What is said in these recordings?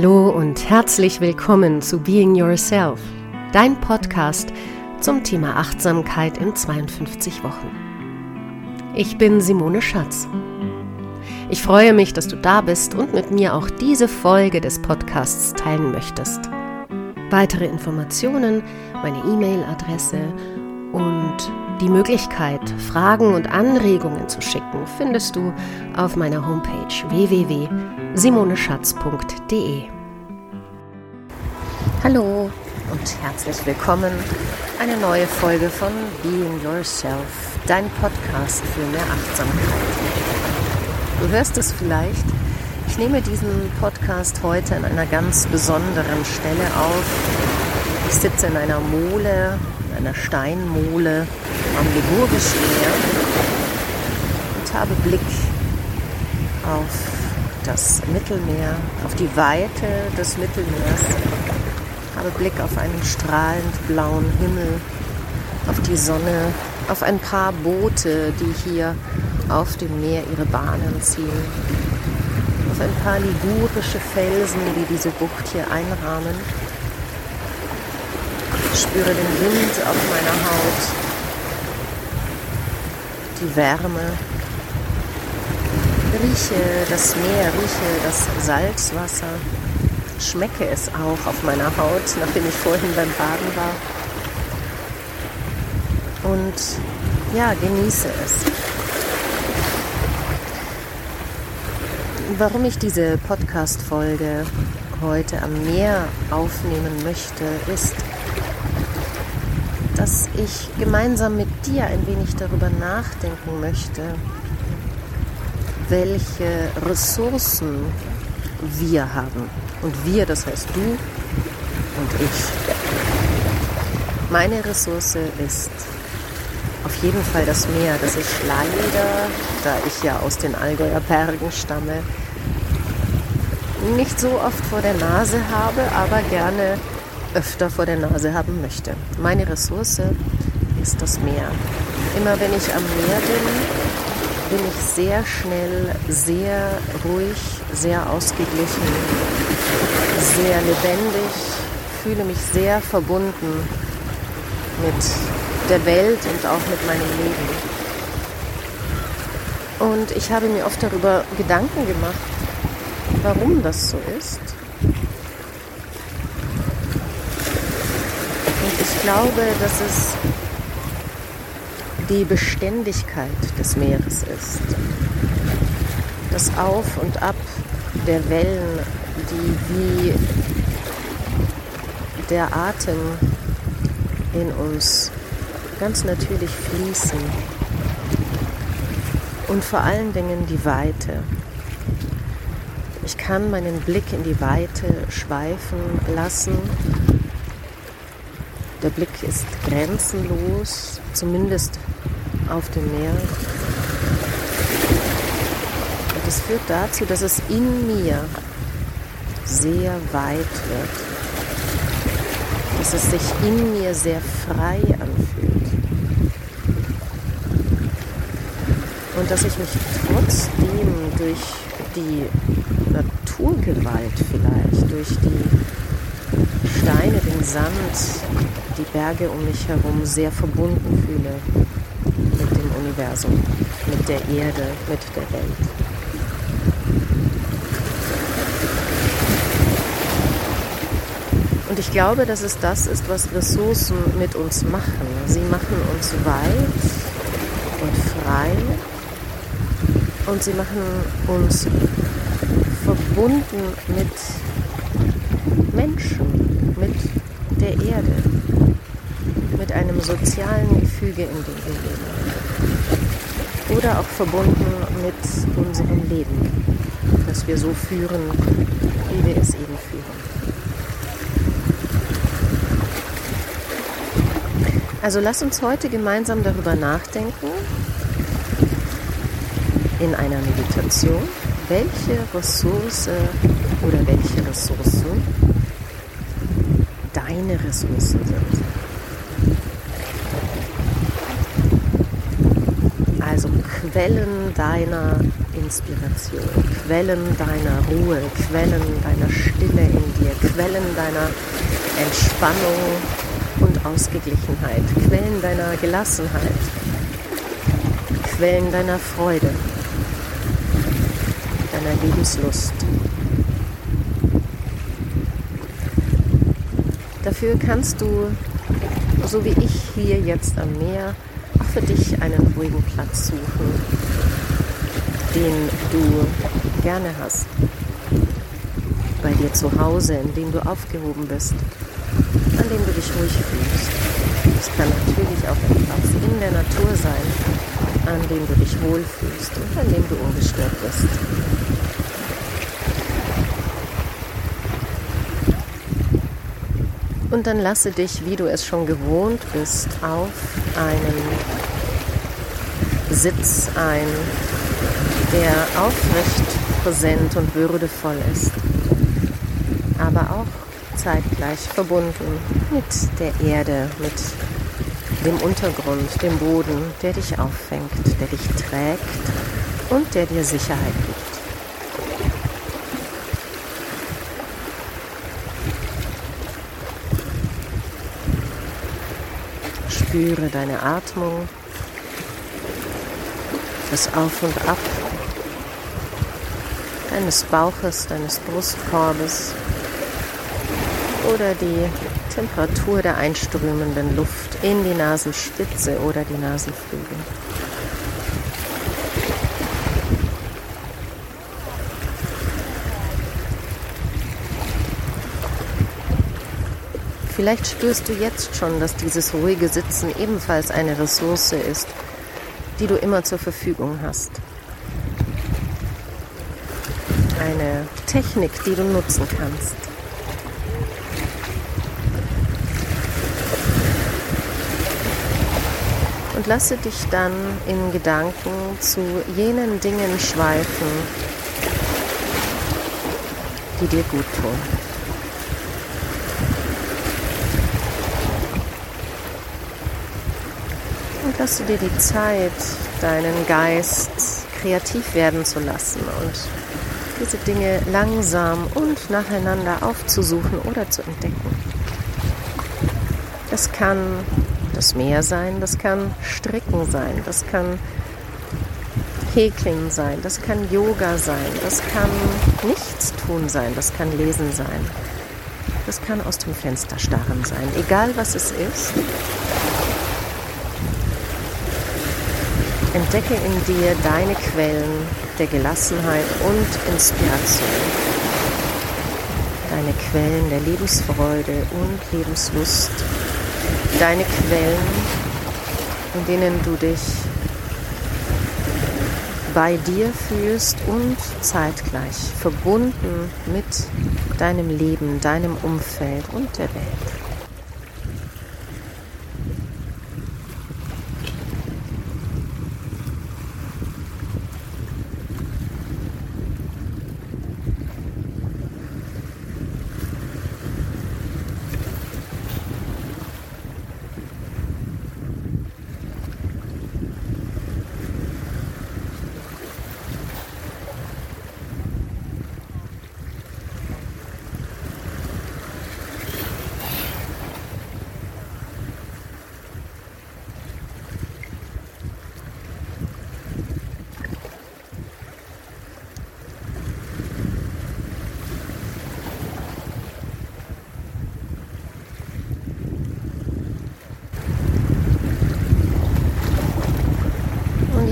Hallo und herzlich willkommen zu Being Yourself, dein Podcast zum Thema Achtsamkeit in 52 Wochen. Ich bin Simone Schatz. Ich freue mich, dass du da bist und mit mir auch diese Folge des Podcasts teilen möchtest. Weitere Informationen, meine E-Mail-Adresse und die Möglichkeit, Fragen und Anregungen zu schicken, findest du auf meiner Homepage www.simoneschatz.de. Hallo und herzlich willkommen. Eine neue Folge von Being Yourself, dein Podcast für mehr Achtsamkeit. Du hörst es vielleicht. Ich nehme diesen Podcast heute an einer ganz besonderen Stelle auf. Ich sitze in einer Mole einer Steinmole am Ligurischen Meer und habe Blick auf das Mittelmeer, auf die Weite des Mittelmeers, habe Blick auf einen strahlend blauen Himmel, auf die Sonne, auf ein paar Boote, die hier auf dem Meer ihre Bahnen ziehen, auf ein paar ligurische Felsen, die diese Bucht hier einrahmen spüre den Wind auf meiner Haut, die Wärme, rieche das Meer, rieche das Salzwasser, schmecke es auch auf meiner Haut, nachdem ich vorhin beim Baden war. Und ja, genieße es. Warum ich diese Podcast-Folge heute am Meer aufnehmen möchte, ist, dass ich gemeinsam mit dir ein wenig darüber nachdenken möchte, welche Ressourcen wir haben. Und wir, das heißt du und ich. Meine Ressource ist auf jeden Fall das Meer, das ich leider, da ich ja aus den Allgäuer Bergen stamme, nicht so oft vor der Nase habe, aber gerne öfter vor der Nase haben möchte. Meine Ressource ist das Meer. Immer wenn ich am Meer bin, bin ich sehr schnell, sehr ruhig, sehr ausgeglichen, sehr lebendig, fühle mich sehr verbunden mit der Welt und auch mit meinem Leben. Und ich habe mir oft darüber Gedanken gemacht, warum das so ist. Glaube, dass es die Beständigkeit des Meeres ist. Das Auf und Ab der Wellen, die wie der Atem in uns ganz natürlich fließen. Und vor allen Dingen die Weite. Ich kann meinen Blick in die Weite schweifen lassen der Blick ist grenzenlos, zumindest auf dem Meer. Und es führt dazu, dass es in mir sehr weit wird. Dass es sich in mir sehr frei anfühlt. Und dass ich mich trotzdem durch die Naturgewalt vielleicht, durch die Steine, den Sand, die Berge um mich herum sehr verbunden fühle mit dem Universum, mit der Erde, mit der Welt. Und ich glaube, dass es das ist, was Ressourcen mit uns machen. Sie machen uns weit und frei und sie machen uns verbunden mit Menschen, mit der Erde mit einem sozialen Gefüge, in dem wir leben. Oder auch verbunden mit unserem Leben, das wir so führen, wie wir es eben führen. Also lass uns heute gemeinsam darüber nachdenken, in einer Meditation, welche Ressource oder welche Ressourcen deine Ressourcen sind. Quellen deiner Inspiration, Quellen deiner Ruhe, Quellen deiner Stille in dir, Quellen deiner Entspannung und Ausgeglichenheit, Quellen deiner Gelassenheit, Quellen deiner Freude, deiner Lebenslust. Dafür kannst du, so wie ich hier jetzt am Meer, auch für dich einen ruhigen Platz suchen, den du gerne hast. Bei dir zu Hause, in dem du aufgehoben bist, an dem du dich ruhig fühlst. Es kann natürlich auch etwas in der Natur sein, an dem du dich wohlfühlst und an dem du ungestört bist. Und dann lasse dich, wie du es schon gewohnt bist, auf einen Sitz ein, der aufrecht, präsent und würdevoll ist, aber auch zeitgleich verbunden mit der Erde, mit dem Untergrund, dem Boden, der dich auffängt, der dich trägt und der dir Sicherheit gibt. Spüre deine Atmung, das Auf und Ab deines Bauches, deines Brustkorbes oder die Temperatur der einströmenden Luft in die Nasenspitze oder die Nasenflügel. Vielleicht spürst du jetzt schon, dass dieses ruhige Sitzen ebenfalls eine Ressource ist, die du immer zur Verfügung hast. Eine Technik, die du nutzen kannst. Und lasse dich dann in Gedanken zu jenen Dingen schweifen, die dir gut tun. Lasse dir die Zeit, deinen Geist kreativ werden zu lassen und diese Dinge langsam und nacheinander aufzusuchen oder zu entdecken. Das kann das Meer sein, das kann Stricken sein, das kann Häkeln sein, das kann Yoga sein, das kann Nichtstun sein, das kann Lesen sein, das kann aus dem Fenster starren sein. Egal was es ist, Entdecke in dir deine Quellen der Gelassenheit und Inspiration. Deine Quellen der Lebensfreude und Lebenslust. Deine Quellen, in denen du dich bei dir fühlst und zeitgleich verbunden mit deinem Leben, deinem Umfeld und der Welt.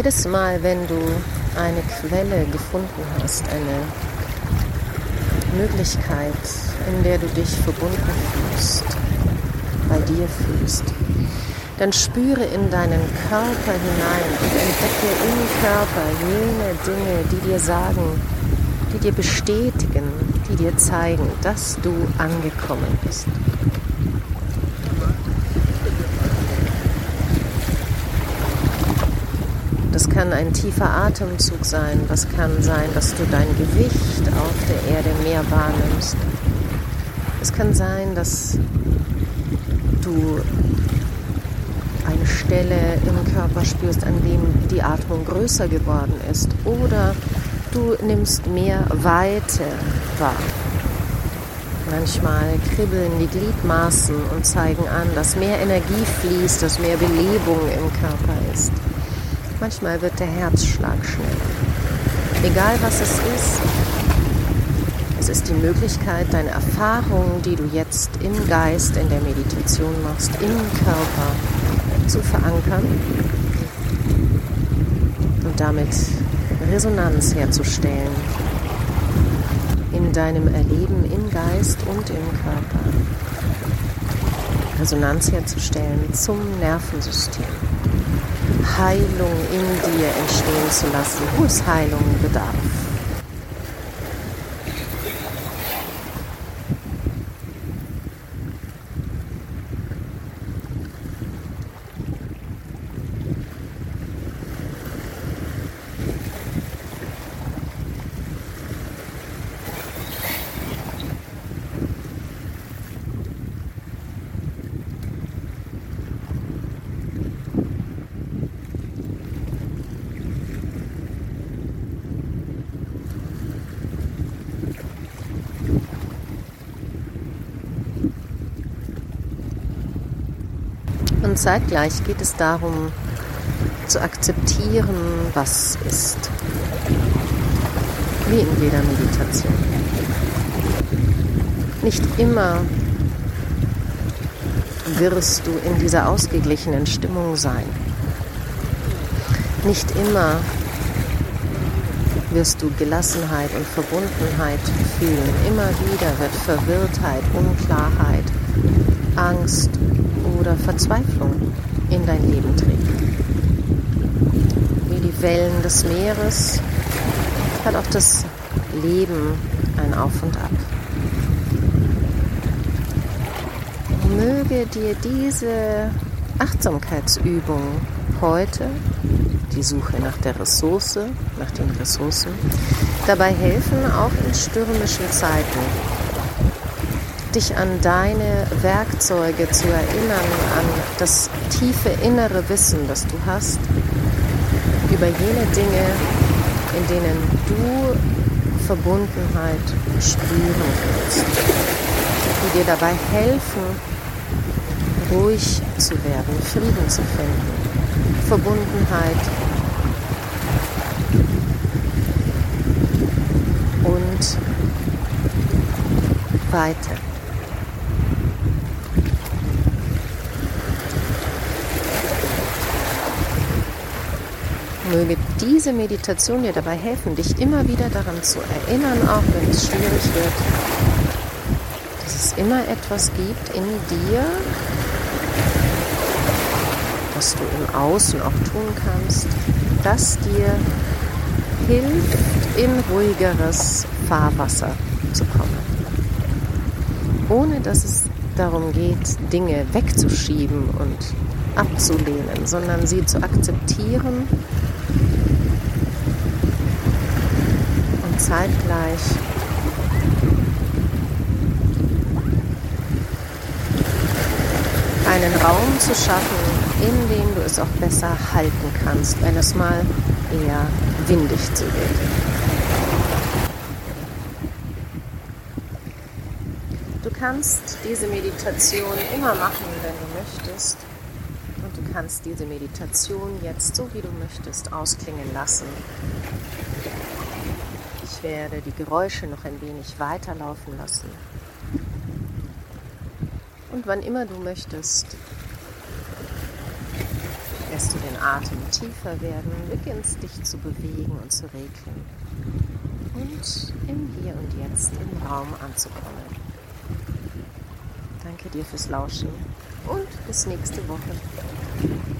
Jedes Mal, wenn du eine Quelle gefunden hast, eine Möglichkeit, in der du dich verbunden fühlst, bei dir fühlst, dann spüre in deinen Körper hinein und entdecke im Körper jene Dinge, die dir sagen, die dir bestätigen, die dir zeigen, dass du angekommen bist. Das kann ein tiefer Atemzug sein. Das kann sein, dass du dein Gewicht auf der Erde mehr wahrnimmst. Es kann sein, dass du ein eine Stelle im Körper spürst, an dem die Atmung größer geworden ist. Oder du nimmst mehr Weite wahr. Manchmal kribbeln die Gliedmaßen und zeigen an, dass mehr Energie fließt, dass mehr Belebung im Körper ist. Manchmal wird der Herzschlag schneller. Egal was es ist, es ist die Möglichkeit, deine Erfahrungen, die du jetzt im Geist, in der Meditation machst, im Körper zu verankern und damit Resonanz herzustellen in deinem Erleben im Geist und im Körper. Resonanz herzustellen zum Nervensystem. Heilung in dir entstehen zu lassen, wo es Heilung bedarf. Und zeitgleich geht es darum, zu akzeptieren, was ist. Wie in jeder Meditation. Nicht immer wirst du in dieser ausgeglichenen Stimmung sein. Nicht immer wirst du Gelassenheit und Verbundenheit fühlen. Immer wieder wird Verwirrtheit, Unklarheit, Angst oder Verzweiflung in dein Leben treten. Wie die Wellen des Meeres hat auch das Leben ein Auf und Ab. Möge dir diese Achtsamkeitsübung heute, die Suche nach der Ressource, nach den Ressourcen, dabei helfen, auch in stürmischen Zeiten dich an deine Werkzeuge zu erinnern, an das tiefe innere Wissen, das du hast, über jene Dinge, in denen du Verbundenheit spüren kannst, die dir dabei helfen, ruhig zu werden, Frieden zu finden, Verbundenheit und Weite. Möge diese Meditation dir dabei helfen, dich immer wieder daran zu erinnern, auch wenn es schwierig wird, dass es immer etwas gibt in dir, was du im Außen auch tun kannst, das dir hilft, in ruhigeres Fahrwasser zu kommen. Ohne dass es darum geht, Dinge wegzuschieben und abzulehnen, sondern sie zu akzeptieren zeitgleich einen Raum zu schaffen, in dem du es auch besser halten kannst, wenn es mal eher windig zugeht. Du kannst diese Meditation immer machen, wenn du möchtest. Und du kannst diese Meditation jetzt, so wie du möchtest, ausklingen lassen werde die Geräusche noch ein wenig weiterlaufen lassen. Und wann immer du möchtest, lässt du den Atem tiefer werden, beginnst dich zu bewegen und zu regeln und im Hier und Jetzt im Raum anzukommen. Danke dir fürs Lauschen und bis nächste Woche.